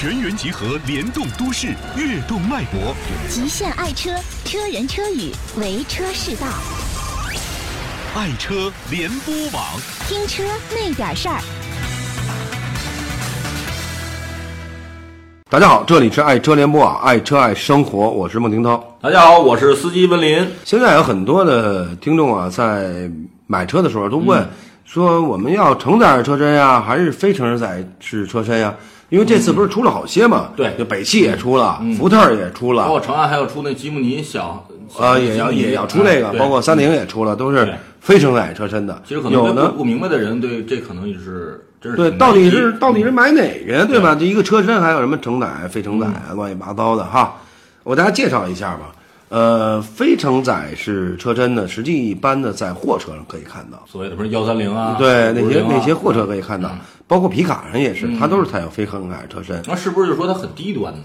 全员集合，联动都市，跃动脉搏。极限爱车，车人车语，为车是道。爱车联播网，听车那点事儿。大家好，这里是爱车联播网，爱车爱生活，我是孟庭涛。大家好，我是司机温林。现在有很多的听众啊，在买车的时候都问、说，我们要承载式车身呀，还是非承载式车身呀？因为这次不是出了好些嘛，对就北汽也出了，福特也出了，包括长安还要出那吉姆尼小，啊，也要也要出那个，包括三菱也出了，都是非承载车身的。其实可能有的不不明白的人，对这可能也是对，到底是到底是买哪个呀？对吧？这一个车身还有什么承载、非承载啊，乱七八糟的哈。我大家介绍一下吧。呃，非承载式车身呢，实际一般的在货车上可以看到，所谓的不是幺三零啊，对那些啊那些货车可以看到，包括皮卡上也是，它都是采用非承载车身。那是不是就说它很低端呢？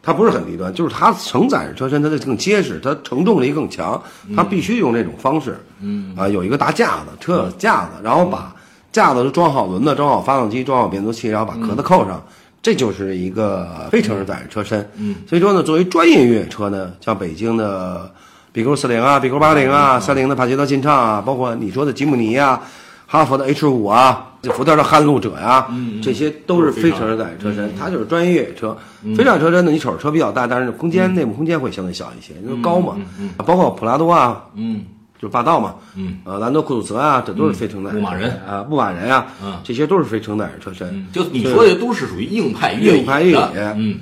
它不是很低端，就是它承载式车身它的更结实，它承重力更强，它必须用这种方式。嗯啊，有一个大架子，车有架子，然后把架子都装好轮子，装好发动机，装好变速器，然后把壳子扣上，这就是一个非承载人车身。嗯，所以说呢，作为专业越野车呢，像北京的 BQ 四零啊、BQ 八零啊、三菱的帕杰罗劲畅啊，包括你说的吉姆尼啊、哈佛的 H 五啊、福特的撼路者呀、这些都是非承载人车身，它就是专业越野车。非承载车身呢，你瞅着车比较大，但是空间、内部空间会相对小一些，因为高嘛。包括普拉多啊，嗯，就是霸道嘛，嗯，呃，兰德酷路泽啊，这都是非承载式。牧马人。啊，牧马人啊，嗯。这些都是非承载式车身。就你说的都是属于硬派越野硬派越野。嗯。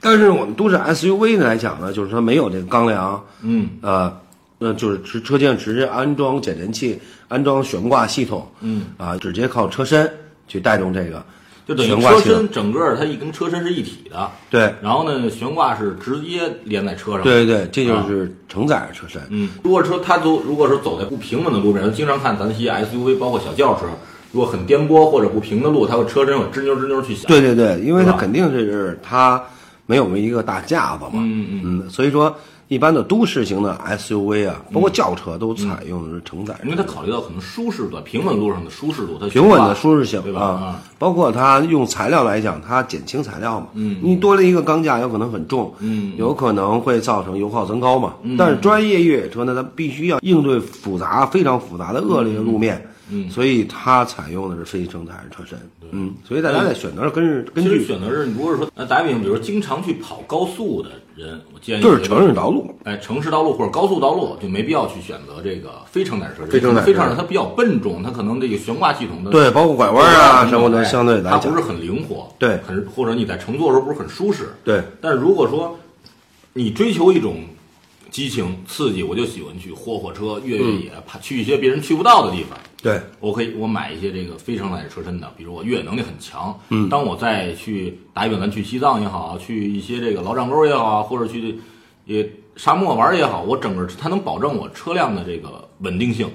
但是我们都市 SUV 呢来讲呢，就是说没有这个钢梁，嗯，呃，那，就是直车间直接安装减震器，安装悬挂系统，嗯，啊，直接靠车身去带动这个就等于车。身整个它一跟车身是一体的，对，然后呢悬挂是直接连在车上，对对对，这就是承载式车身。嗯，如果说它走，如果说走在不平稳的路面，经常看咱那些 SUV，包括小轿车，如果很颠簸或者不平的路，它会车身有吱扭吱扭去响。对对对，因为它肯定是它没有一个大架子嘛，嗯嗯所以说一般的都市型的 SUV 啊，包括轿车都采用的是承载式因为它考虑到可能舒适度，平稳路上的舒适度，它平稳的舒适性对吧？啊啊，，包括它用材料来讲，它减轻材料嘛，嗯，你多了一个钢架，有可能很重，嗯。有可能会造成油耗增高嘛。但是专业越野车呢，它必须要应对复杂、非常复杂的恶劣的路面，嗯，所以它采用的是非承载式车身，嗯，所以大家在选择上根据根据选择是，如果是说，那打比方，比如说经常去跑高速的人，我建议就是城市道路，哎，城市道路或者高速道路就没必要去选择这个非承载式车身。非承载式非承载它比较笨重，它可能这个悬挂系统的对，包括拐弯啊什么的，哎相对来讲它不是很灵活，对很或者你在乘坐的时候不是很舒适，对但是如果说你追求一种激情刺激，我就喜欢去霍霍车、越越野，怕去一些别人去不到的地方。对我可以我买一些这个非承载车身的，比如我越野能力很强。嗯，当我再去打一比方，咱去西藏也好，去一些这个老掌沟也好，或者去也沙漠玩也好，我整个它能保证我车辆的这个稳定性，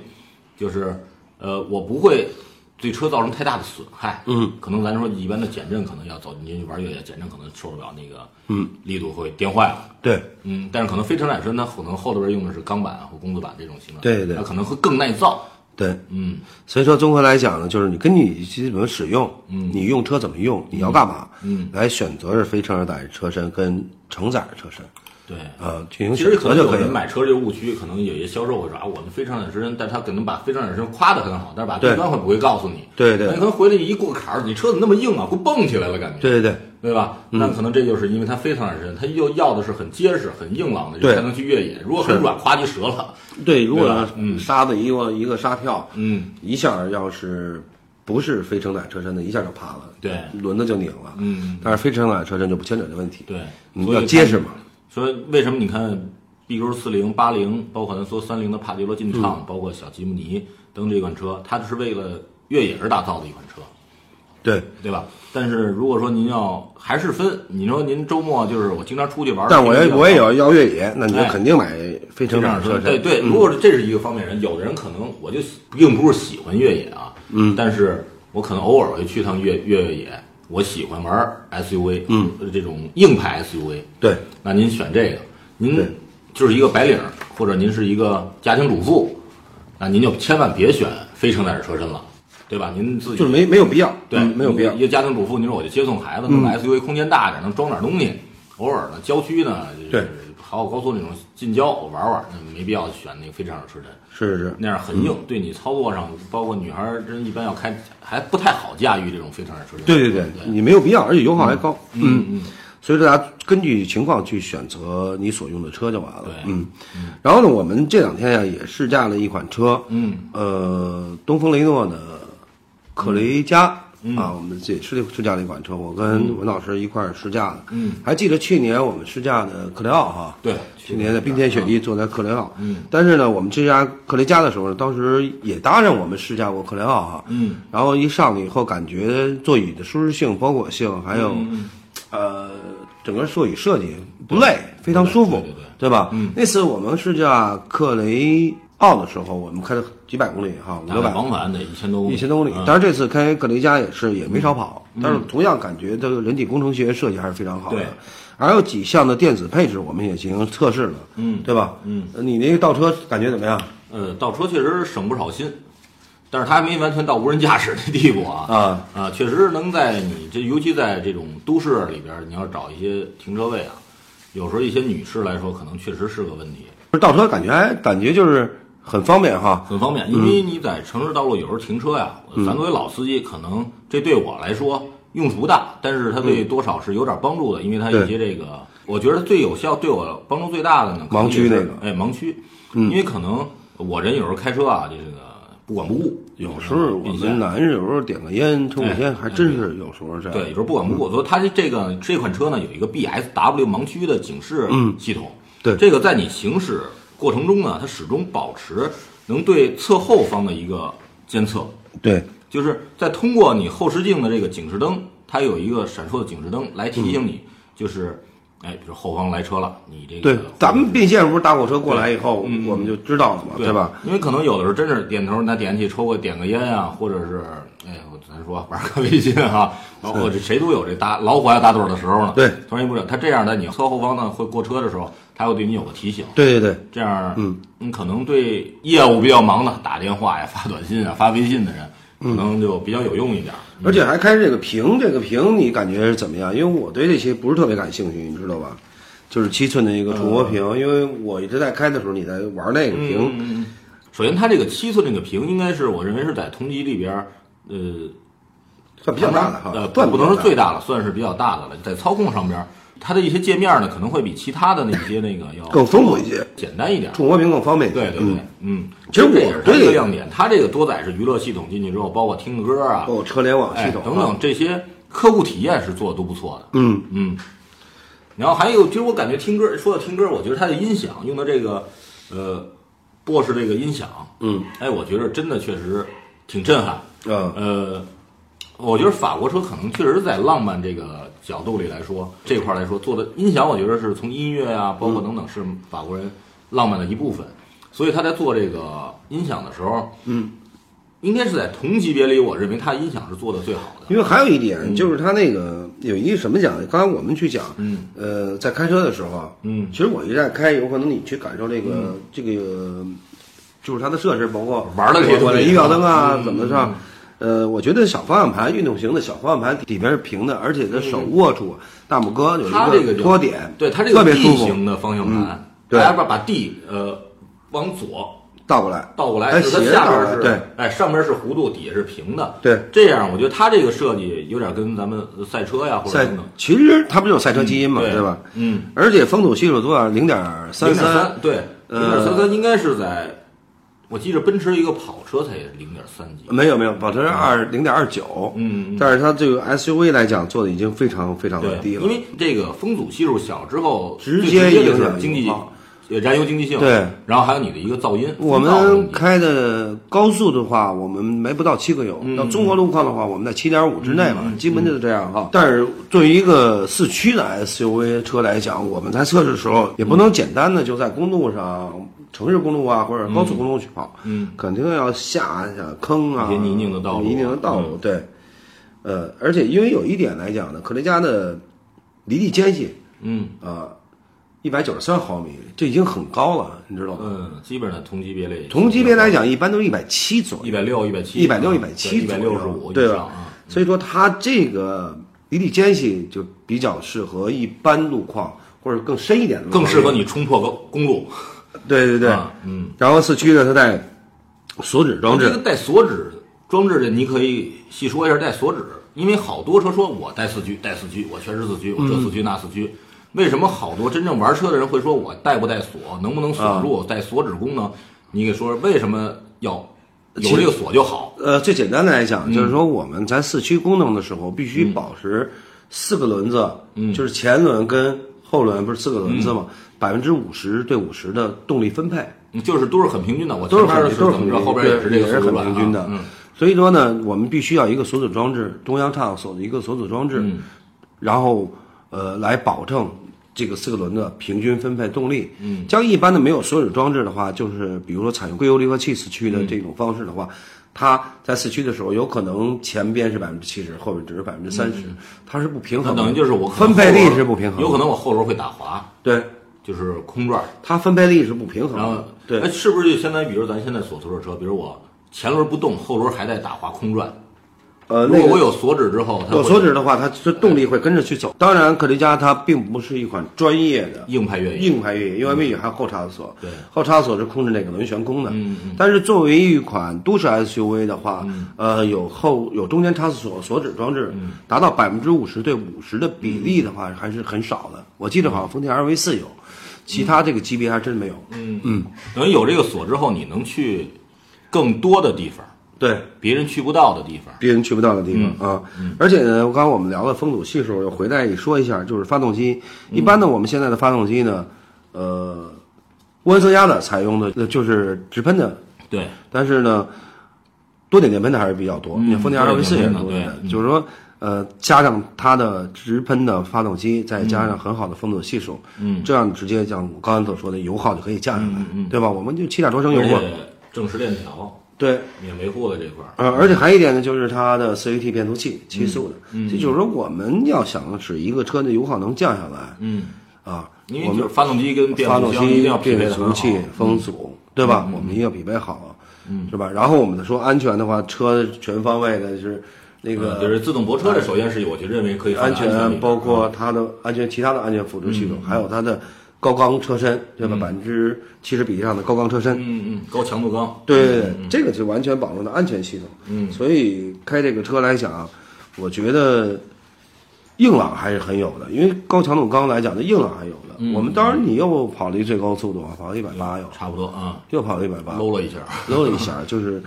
就是呃，我不会对车造成太大的损害。嗯，可能咱说一般的减震可能要走进去玩越野，减震可能受不了那个嗯。力度会颠坏了。对。嗯，但是可能非承载车身它可能后头边用的是钢板或工字板这种型的，对对它可能会更耐造。对，嗯，所以说综合来讲呢，就是你根据你基本使用，嗯，你用车怎么用，你要干嘛，嗯，来选择是非承载车身跟承载式车身，对。呃，进行其选实可能有择就可以了。人买车这个误区，可能有些销售会说啊，我们非承载车身，但他可能把非承载车身夸得很好，但是把对低端会不会告诉你？对对你可能回来一过坎儿，你车怎么那么硬啊，会蹦起来了感觉，对对对，对吧？那可能这就是因为它非承载车身，它又要的是很结实、很硬朗的人才能去越野，如果很软，夸就折了。对，如果嗯沙子一个一个沙跳，嗯，一下要是不是非承载车身的，一下就趴了，对轮子就拧了，嗯，但是非承载车身就不牵扯这问题，对，你要结实嘛，说为什么你看 BQ 四零、八零，包括咱说三菱的帕杰罗劲嗯畅，包括小吉姆尼等这款车，它是为了越野而打造的一款车。对。对吧？但是如果说您要还是分，你说您周末就是我经常出去玩儿，但我也我也要要越野，那你肯定买非承这样说，载车，对对。如果是这是一个方面人，有的人可能我就并不是喜欢越野啊，嗯，但是我可能偶尔会去趟越越越野，我喜欢玩 SUV，嗯，这种硬派 SUV，对那您选这个，您就是一个白领，或者您是一个家庭主妇，那您就千万别选非承载式车身了。对吧？您自己就是没没有必要，对，嗯没有必要一。个家庭主妇，你说我就接送孩子，弄个 SUV 空间大点，能装点东西。偶尔呢，郊区呢，就是对跑跑高速那种近郊我玩玩，那没必要选那个飞车上车身，是是。是，那样很硬，对你操作上，包括女孩儿真一般要开还不太好驾驭这种飞车上车身。对对对，你没有必要，而且油耗还高。嗯嗯，所以大家根据情况去选择你所用的车就完了对。嗯，然后呢，我们这两天呀也试驾了一款车，嗯，呃，东风雷诺的克雷嘉啊，我们自己试试驾了一款车，我跟文老师一块儿试驾的。嗯，还记得去年我们试驾的克雷奥哈？对去年的冰天雪地坐在克雷奥。嗯，但是呢，我们试驾克雷嘉的时候，当时也搭上我们试驾过克雷奥哈。嗯，然后一上去以后，感觉座椅的舒适性、包裹性，还有、嗯呃整个座椅设计不累，非常舒服，对吧？嗯，那次我们试驾克雷奥的时候，我们开了几百公里哈，五六百往返得一千多公里，一千多公里。嗯当然这次开格雷加也是也没少跑，但是同样感觉这个人体工程学设计还是非常好的对。还有几项的电子配置，我们也进行测试了，嗯对吧？嗯呃，你那个倒车感觉怎么样？呃，倒车确实省不少心，但是它还没完全到无人驾驶的地步啊。啊啊，确实能在你这，尤其在这种都市里边，你要找一些停车位啊，有时候一些女士来说，可能确实是个问题，倒车感觉还感觉就是很方便哈。很方便。因为你在城市道路有时候停车呀，咱作为老司机，可能这对我来说用处不大，但是它对多少是有点帮助的，因为它有些这个，我觉得最有效、对我帮助最大的呢，盲区那个。哎，盲区，因为可能我人有时候开车啊，这个不管不顾，有时候我们男人有时候点个烟、抽个烟，哎还真是有时候这样。对，有时候不管不顾，所以它这这个这款车呢有一个 BSW 盲区的警示系统。对。这个在你行驶过程中呢，它始终保持能对侧后方的一个监测，对。就是在通过你后视镜的这个警示灯，它有一个闪烁的警示灯来提醒你，就是哎，比如后方来车了，你这个对，咱们并线不是大货车过来以后，我们就知道了嘛，对对吧？？因为可能有的时候真是点头，那点起抽个点个烟啊，或者是哎，我咱说玩个微信哈、然后这谁都有这搭老虎爱打盹儿的时候呢。对，突然一不准，他这样的你侧后方呢会过车的时候，他会对你有个提醒。对对对，这样，嗯，你可能对业务比较忙的打电话呀、发短信啊、发微信的人，可能就比较有用一点。而且还开这个屏，这个屏你感觉是怎么样？因为我对这些不是特别感兴趣，你知道吧？就是七寸的一个触摸屏，因为我一直在开的时候，你在玩那个屏，嗯，首先它这个七寸这个屏，应该是我认为是在同级里边儿，呃，算比较大的哈，呃，算不能说最大。大的，算是比较大的了。在操控上边儿，它的一些界面呢，可能会比其他的那些那个 要更丰富一些，简单一点。触摸屏更方便一些。对对对，嗯，其实这也是它我对一个亮点。它这个多载是娱乐系统进去之后，包括听歌啊包，括车联网哎系统等等这些客户体验是做的都不错的。嗯，嗯，然后还有，其实我感觉听歌，说到听歌，我觉得它的音响用的这个，呃，博士这个音响，嗯，哎，我觉得真的确实挺震撼。嗯，呃，我觉得法国车可能确实在浪漫这个角度里来说，这块儿来说做的音响，我觉得是从音乐啊，包括等等，是法国人浪漫的一部分。所以他在做这个音响的时候，嗯，应该是在同级别里，我认为他音响是做的最好的。因为还有一点就是他那个有一个什么讲？刚才我们去讲，嗯，呃，在开车的时候啊，嗯其实我一直在开，有可能你去感受这个这个，就是它的设置，包括玩的这些东西仪表灯啊，嗯怎么上？呃，我觉得小方向盘运动型的小方向盘底边是平的，而且它手握住大拇哥有一个叫托点，对它这个特别舒服，型的方向盘，嗯对大家把把 D 呃往左倒过来，倒过来，哎是它斜下边是对，哎上边是弧度，底下是平的，对。这样我觉得它这个设计有点跟咱们赛车呀或者赛等等，其实它不就有赛车基因嘛，对对吧？嗯，而且风阻系数多少？零点三三，对，呃零点三三应该是在，我记着奔驰一个跑车才零点三几，没有没有，跑车是二零点二九，嗯嗯但是它这个 SUV 来讲做的已经非常非常的，低了，因为这个风阻系数小之后，直接影响经济呃燃油经济性，对，然后还有你的一个噪音，我们开的高速的话，我们没不到七个油；到综合路况的话，我们在七点五之内嘛，基本就是这样哈。但是对于一个四驱的 SUV 车来讲，我们在测试的时候也不能简单的就在公路上、城市公路啊或者高速公路去跑，嗯，肯定要下下坑啊，一些泥泞的道路泥泞的道路，对。呃，而且因为有一点来讲呢，科雷嘉的离地间隙嗯。啊、一百九十三毫米，这已经很高了，你知道吗？嗯，基本上同级别类，同级别来讲，一般都是一百七左右，一百六、一百七、一百六、一百七一百六十五对吧？所以说它这个离地间隙就比较适合一般路况或者更深一点的路况，更适合你冲破公公路。对对对，啊嗯。然后四驱呢，它带锁止装置。这个，带锁止装置的，你可以细说一下带锁止，因为好多车说我带四驱，带四驱，我全是四驱，我这四驱那四驱。为什么好多真正玩车的人会说我带不带锁，能不能锁住，带锁止功能？你给说说为什么要有这个锁就好？呃，最简单的来嗯。讲，就是说我们在四驱功能的时候，必须保持四个轮子，嗯。就是前轮跟后轮不是四个轮子嘛，百分之五十对五十的动力分配，嗯就是都是很平均的，我都是都是很后边也是这个也是很平均的。嗯，所以说呢，我们必须要一个锁止装置，中央差锁的一个锁止装置，嗯。然后呃来保证这个四个轮的平均分配动力。嗯，像一般的没有锁止装置的话，就是比如说采用硅油离合器四驱的这种方式的话，它在四驱的时候有可能前边是百分之七十，后边只是百分之三十，它是不平衡的。等于就是我分配力是不平衡的，有可能我后轮会打滑，对就是空转。它分配力是不平衡然后的。对哎，，是不是就相当于，比如咱现在所坐的车，比如我前轮不动，后轮还在打滑空转，呃，如那个果我有锁止之后，它有锁止的话，它这动力会跟着去走。当然，克雷嘉它并不是一款专业的硬派越野，硬派越野，因为越野还有后叉锁，对后叉锁是控制那个轮悬空的。嗯嗯但是作为一款都市 SUV 的话，呃，有后有中间差锁锁止装置，嗯达到百分之五十对五十的比例的话，还是很少的。我记得好像丰田 RV 四有，其他这个级别还真没有。嗯嗯，等于有这个锁之后，你能去更多的地方，对，别人去不到的地方。别人去不到的地方、嗯啊。而且呢，刚刚我们聊了风阻系数，又回来说一下，就是发动机。一般呢，我们现在的发动机呢，呃，涡轮增压的采用的呃就是直喷的，对，但是呢，多点电喷的还是比较多。嗯你看丰田多 RV 四也是点的多的，对就是说。呃，加上它的直喷的发动机，再加上很好的风阻系数，嗯，这样直接像我刚才所说的油耗就可以降下来，对吧？我们就七点多升油嘛，正时链条对，免维护的这块儿，呃，而且还有一点呢，就是它的四 AT 变速器七速的，嗯这就是说我们要想使一个车的油耗能降下来，嗯，啊，因为我们就是发动机跟变发动速箱一定机变。速器、风阻，对吧？我们一定要匹配好，是吧？然后我们说安全的话，车全方位的是那个嗯就是自动泊车的，首先是我就认为可以安全，包括它的安全，其他的安全辅助系统，还有它的高钢车身，对吧？百分之七十比例上的高钢车身，嗯嗯，高强度钢，对对对，这个就完全保证的安全系统。嗯，所以开这个车来讲，我觉得硬朗还是很有的，因为高强度钢来讲，这硬朗还有的。嗯。我们当然你又跑了一最高速度啊，跑了一百八又差不多啊，又跑了一百八，搂了一下。搂了一下，就是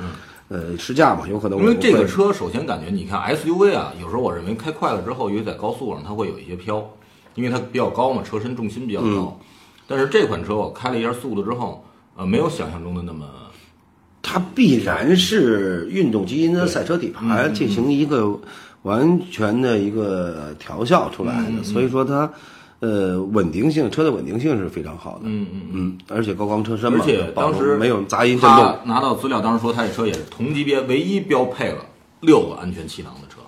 呃试驾嘛，有可能因为这个车，首先感觉你看 SUV 啊，有时候我认为开快了之后，尤其在高速上，它会有一些飘，因为它比较高嘛，车身重心比较高。嗯但是这款车我开了一下速度之后，呃，没有想象中的那么它必然是运动基因的赛车底盘嗯进行一个完全的一个调校出来嗯的，所以说它呃稳定性车的稳定性是非常好的。嗯嗯嗯，而且高光车身嘛，而且当时没有杂音震动。拿到资料，当时说它这车也是同级别唯一标配了六个安全气囊的车，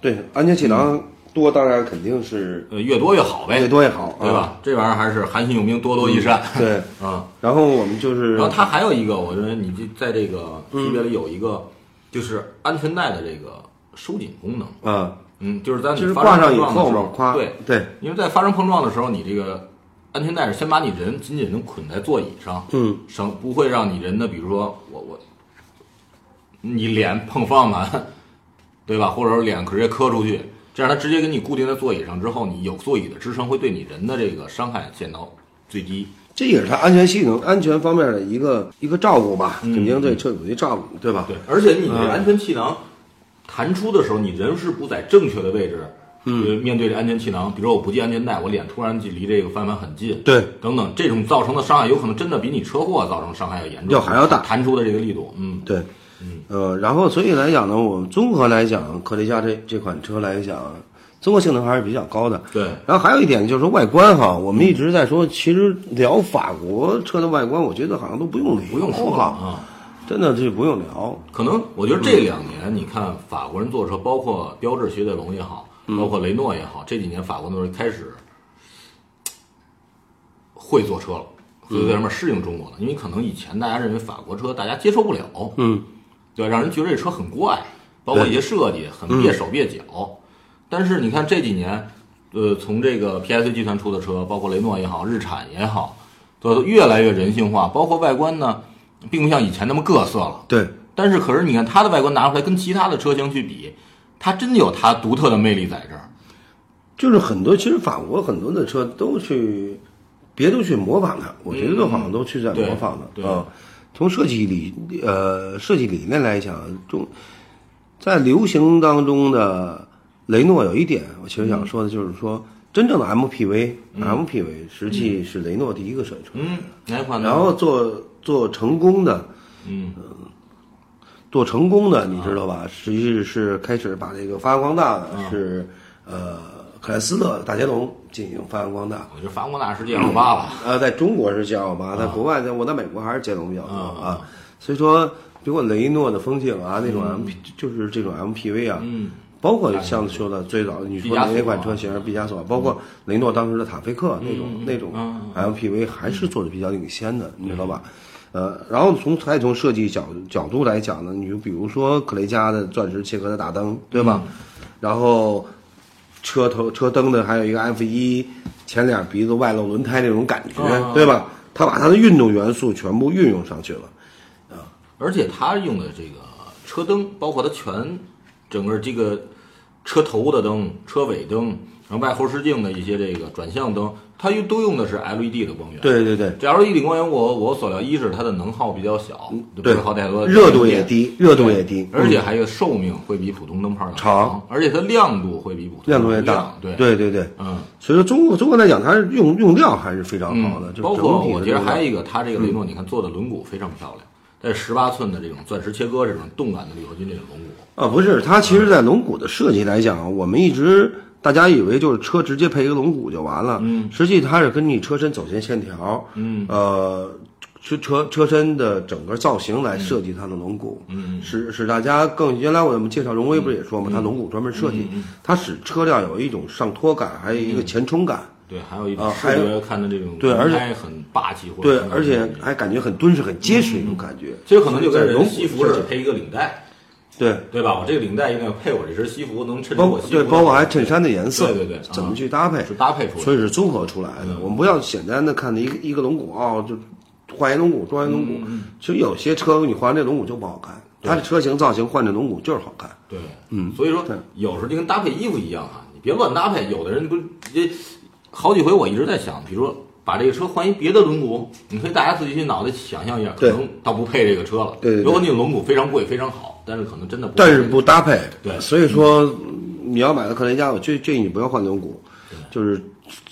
对，安全气囊多，当然肯定是呃，越多越好呗，越多越好，对吧？这玩意儿还是韩信用兵，多多益善。对，啊，然后我们就是，然后它还有一个，我认为你这在这个级别里有一个，就是安全带的这个收紧功能。啊，嗯，就是在你发挂上以生碰撞的时候，后嘛对，对，因为在发生碰撞的时候，你这个安全带是先把你人紧紧的捆在座椅上，嗯，省不会让你人的，比如说我我，你脸碰方向盘，对吧？或者说脸直接磕出去，这样它直接给你固定在座椅上之后，你有座椅的支撑，会对你人的这个伤害减到最低。这也是它安全系统、安全方面的一个一个照顾吧，肯定对车主的照顾，对吧？嗯对，而且你安全气囊弹出的时候，你人是不在正确的位置，嗯，面对着安全气囊，比如说我不系安全带，我脸突然就离这个翻盘很近，对，等等，这种造成的伤害有可能真的比你车祸造成伤害要严重，要还要大弹出的这个力度，嗯，对，呃，然后所以来讲呢，我们综合来讲，科雷嘉这这款车来讲，综合性能还是比较高的。对，然后还有一点就是说外观哈，我们一直在说，其实聊法国车的外观，我觉得好像都不用聊，不用说了，啊。真的就不用聊。可能我觉得这两年，你看法国人坐车，包括标致、雪铁龙也好，包括雷诺也好，这几年法国人开始会坐车了，所以为什么适应中国了？因为可能以前大家认为法国车大家接受不了，嗯，对，让人觉得这车很怪，包括一些设计很别手别脚。但是你看这几年，呃，从这个 PSA 集团出的车，包括雷诺也好，日产也好，都越来越人性化，包括外观呢，并不像以前那么各色了。对，但是可是你看它的外观拿出来跟其他的车型去比，它真有它独特的魅力在这儿。就是很多，其实法国很多的车都去，别都去模仿它，我觉得都好像都去在模仿对的啊。从设计理呃设计理念来讲，中在流行当中的雷诺有一点，我其实想说的就是说，真正的 MPV，MPV 实际是雷诺第一个设计出来的。嗯，哪款呢？然后做做成功的，嗯，做成功的，你知道吧？实际是开始把这个发扬光大的是呃克莱斯勒大捷龙进行发扬光大。我觉得法国大世界二八了。呃，在中国是 G 二八，在国外，在我在美国还是捷龙比较多啊。所以说，比如说雷诺的风景啊，那种 M P 就是这种 MPV 啊，嗯，包括像说的最早你说的那款车型毕加索，包括雷诺当时的塔菲克那种那种 MPV 还是做的比较领先的，你知道吧？呃，然后从再从设计角角度来讲呢，你就比如说克雷嘉的钻石切割的大灯，对吧？然后车头车灯的还有一个 F 一前脸鼻子外露轮胎那种感觉，啊对吧？他把他的运动元素全部运用上去了。啊而且他用的这个车灯，包括他全整个这个车头的灯、车尾灯，然后外后视镜的一些这个转向灯，它用都用的是 LED 的光源。，对对对，这 LED 光源我我所料，一是它的能耗比较小，不对耗太多，热度也低，热度也低，而且还有寿命会比普通灯泡长而且它亮度会比普通亮度也大。对。对对对，嗯。所以说中国中国来讲，它用用量还是非常好的，包括我觉得还有一个，它这个雷诺，你看做的轮毂非常漂亮，在十八寸的这种钻石切割这种动感的铝合金这种轮毂，啊，不是，它其实，在轮毂的设计来讲，我们一直大家以为就是车直接配一个龙骨就完了，嗯，实际它是根据车身走线线条，嗯，呃，车车车身的整个造型来设计它的龙骨，嗯，使使大家更原来我们介绍荣威不是也说嘛，它龙骨专门设嗯计，它使车辆有一种上托感，还有一个前冲感，对，还有一种啊视还有觉看的这种对而且很霸气，或者对，而且还感觉很敦实、很结实那种感觉，其实可能就跟西服似的配一个领带，对。对吧？我这个领带应该配我这身西服，能衬出包我西服对，包括还衬衫的颜色，对对对怎么啊去搭配，是搭配出来的所以是综合出来的。我们不要简单的看一个一个龙骨哦，就换一龙骨装一龙骨。嗯其实有些车你换这龙骨就不好看，它的车型造型换这龙骨就是好看。对，嗯，所以说有时候就跟搭配衣服一样啊，你别乱搭配。有的人不这好几回我一直在想，比如说把这个车换一别的轮毂，你可以大家自己去脑袋想象一下，可能倒不配这个车了。对对对如果你的轮毂非常贵非常好，但是可能真的不但是不搭配，对。所以说你要买的克雷嘉，我建建议你不要换轮毂，就是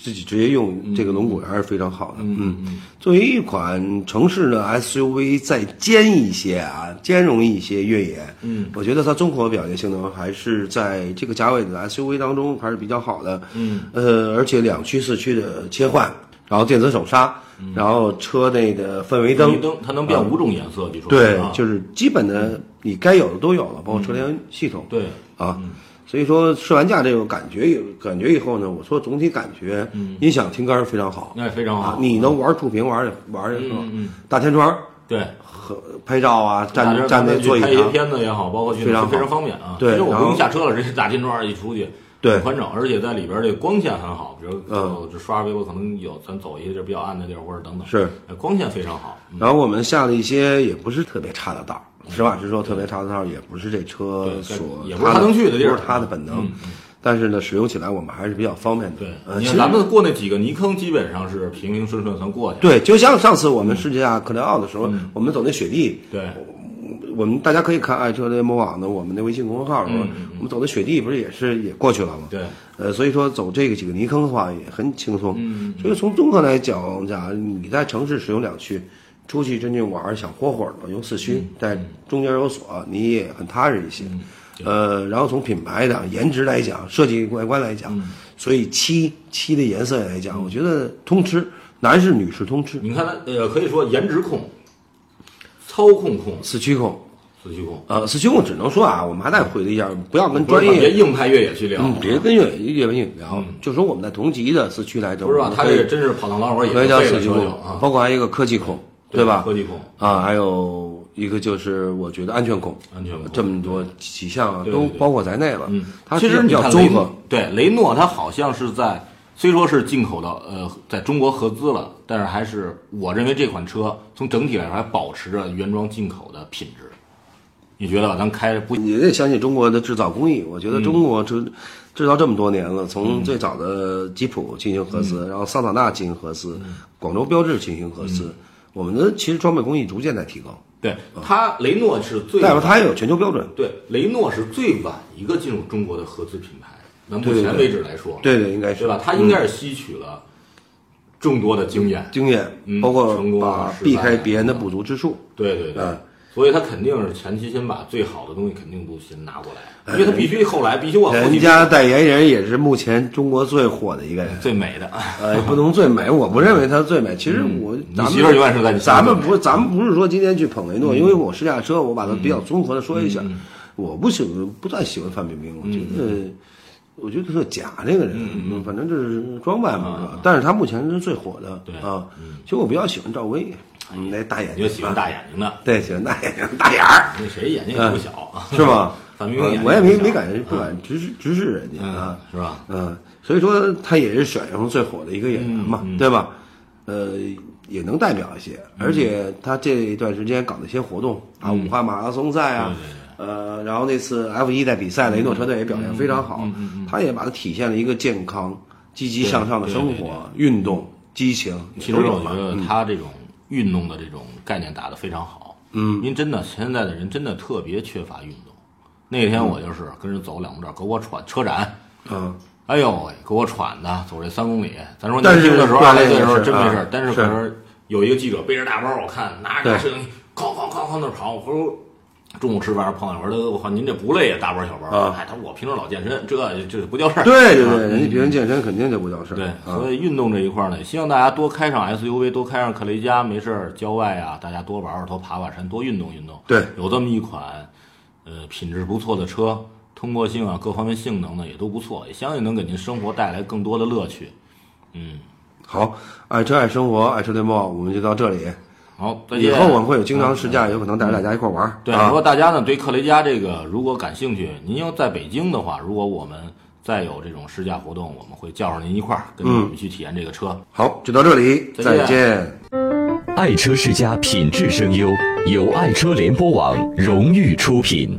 自己直接用这个轮毂还是非常好的。嗯嗯，作为一款城市的 SUV，再兼一些啊，兼容一些越野，嗯，我觉得它综合表现性能还是在这个价位的 SUV 当中还是比较好的。嗯，呃，而且两驱四驱的切换，然后电子手刹，然后车内的氛围灯，灯它能变五种颜色，据说对啊，就是基本的你该有的都有了，包括车联系统。对。啊，所以说试完驾这个感觉有感觉以后呢，我说总体感觉，音响听杆儿非常好，那非常好。啊，你能玩触屏玩的玩的很好，大天窗对。和拍照啊，站站在座椅拍一些，片子也好，包括去非常非常方便啊。对其实我不用下车了，这大天窗一出去，对。宽敞，而且在里边这光线很好。比如嗯。呃这刷微博可能有咱走一些地儿比较暗的地儿或者等等，是。呃光线非常好。嗯。然后我们下了一些也不是特别差的道儿，实话实说，特别差的道儿也不是这车所也不是他能去的地儿不是他的本能，但是呢，使用起来我们还是比较方便的。对，呃，其实咱们过那几个泥坑，基本上是平平顺顺算过去了。对，就像上次我们世界驾克莱奥的时候，我们走那雪地，对我们大家可以看爱车联盟网的我们的微信公众号的时候，我们走的雪地不是也是也过去了吗？对，呃，所以说走这个几个泥坑的话也很轻松。嗯，所以从综合来讲，讲你在城市使用两驱，出去真正玩儿想豁豁的用四驱，但中间有锁，你也很踏实一些。呃，然后从品牌的颜值来讲，设计外观来讲，所以漆漆的颜色来讲，我觉得通吃，男士女士通吃，你看它呃，可以说颜值控、操控控、四驱控，四驱控，呃，四驱控只能说啊，我们还得回忆一下，不要跟专业，别硬派越野去聊，嗯，别跟越野越野聊，就说我们在同级的四驱来着，不是吧？他这个真是跑趟老远也可以叫四驱控啊，包括还有一个科技控，对吧？科技控，啊，还有一个就是我觉得安全控，安全控这么多几项都包括在内了。嗯，它其实比较综合，对雷诺，它好像是在虽说是进口的，呃，在中国合资了，但是还是我认为这款车从整体来说还保持着原装进口的品质。你觉得吧？咱开不你得相信中国的制造工艺。我嗯觉得中国制制造这么多年了，从最早的吉普进行核嗯资，然后桑塔纳进行合资，广州标致进行合资，我们的其实装备工艺逐渐在提高，对它雷诺是最代表它也有全球标准。对雷诺是最晚一个进入中国的合资品牌。那目前为止来说，对对，应该是对吧？它应该是吸取了众多的经验。经验嗯，包括成功啊避开别人的不足之处。对对对，嗯所以他肯定是前期先把最好的东西肯定都先拿过来，因为他必须后来必须往后期人家代言人也是目前中国最火的一个人。最美的。呃，不能最美，我不认为他最美。其实我，咱们嗯你媳妇儿永远是在咱们不，咱们不是说今天去捧雷诺，因为我试驾车，我把它比较综合的说一下。嗯我不喜欢，不太喜欢范冰冰，我觉得，我觉得特假这个人，嗯反正就是装扮嘛，是吧？但是他目前是最火的，对啊。其实我比较喜欢赵薇，嗯那大眼睛，就喜欢大眼睛的，对，喜欢大眼睛，大眼儿，那谁眼睛也不小 啊？是吧？我也没没敢不敢直视直视人家啊嗯，，是吧？嗯，所以说他也是选上最火的一个演员嘛，嗯对吧？呃，也能代表一些，而且他这一段时间搞的一些活动啊，武汉马拉松赛啊，呃，然后那次 F 一在比赛，雷诺车队也表现非常好，他也把它体现了一个健康、积极向上的生活、运动、激情，其实我觉得他这种运动的这种概念打得非常好。嗯，因为真的现在的人真的特别缺乏运动。那天我就是跟人走两步道，给我喘车展，嗯，哎呦喂，给我喘的，走这三公里。咱说年轻的时候，二十岁的时候真没事啊儿，但是是可是。有一个记者背着大包，我看拿着对。摄影机，哐哐哐哐那跑。我说中午吃饭碰见我说我靠，您这不累啊？大包小包。啊哎，他说我平时老健身，这这不叫事儿。啊对对对，人家平时健身肯定就不叫事儿，对，啊所以运动这一块儿呢，也希望大家多开上 SUV，多开上克雷嘉，没事儿郊外啊，大家多玩玩，多爬爬山，多运动运动。对有这么一款，呃，品质不错的车，通过性啊，各方面性能呢也都不错，也相信能给您生活带来更多的乐趣。嗯，好，爱车爱生活，爱车联播，我们就到这里。好，再见。以后我们会有经常试驾，有可能带着大家一块玩儿。对，啊如果大家呢对克雷加这个如果感兴趣，您要在北京的话，如果我们再有这种试驾活动，我们会叫上您一块儿，跟着我们去体验这个车。好，就到这里，再见再见。爱车世家品质声优，由爱车联播网荣誉出品。